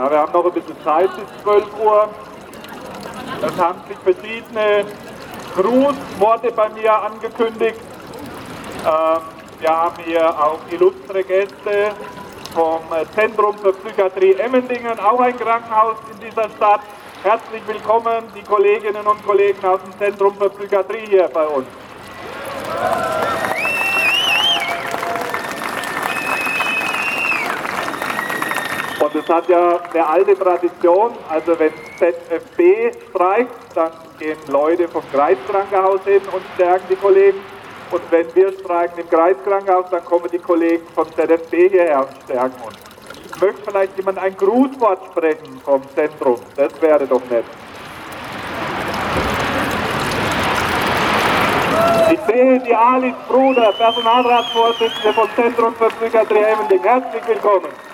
Ja, wir haben noch ein bisschen Zeit bis 12 Uhr. Es haben sich verschiedene Grußworte bei mir angekündigt. Ähm, wir haben hier auch illustre Gäste vom Zentrum für Psychiatrie Emmendingen, auch ein Krankenhaus in dieser Stadt. Herzlich willkommen, die Kolleginnen und Kollegen aus dem Zentrum für Psychiatrie hier bei uns. Und es hat ja eine alte Tradition, also wenn ZFB streikt, dann gehen Leute vom Kreiskrankenhaus hin und stärken die Kollegen. Und wenn wir streiken im Kreiskrankenhaus, dann kommen die Kollegen vom ZFB hierher und stärken uns. Möchte vielleicht jemand ein Grußwort sprechen vom Zentrum? Das wäre doch nett. Ich sehe die Alice Bruder, Personalratsvorsitzende vom Zentrum für Psychiatrie Emmending. Herzlich willkommen.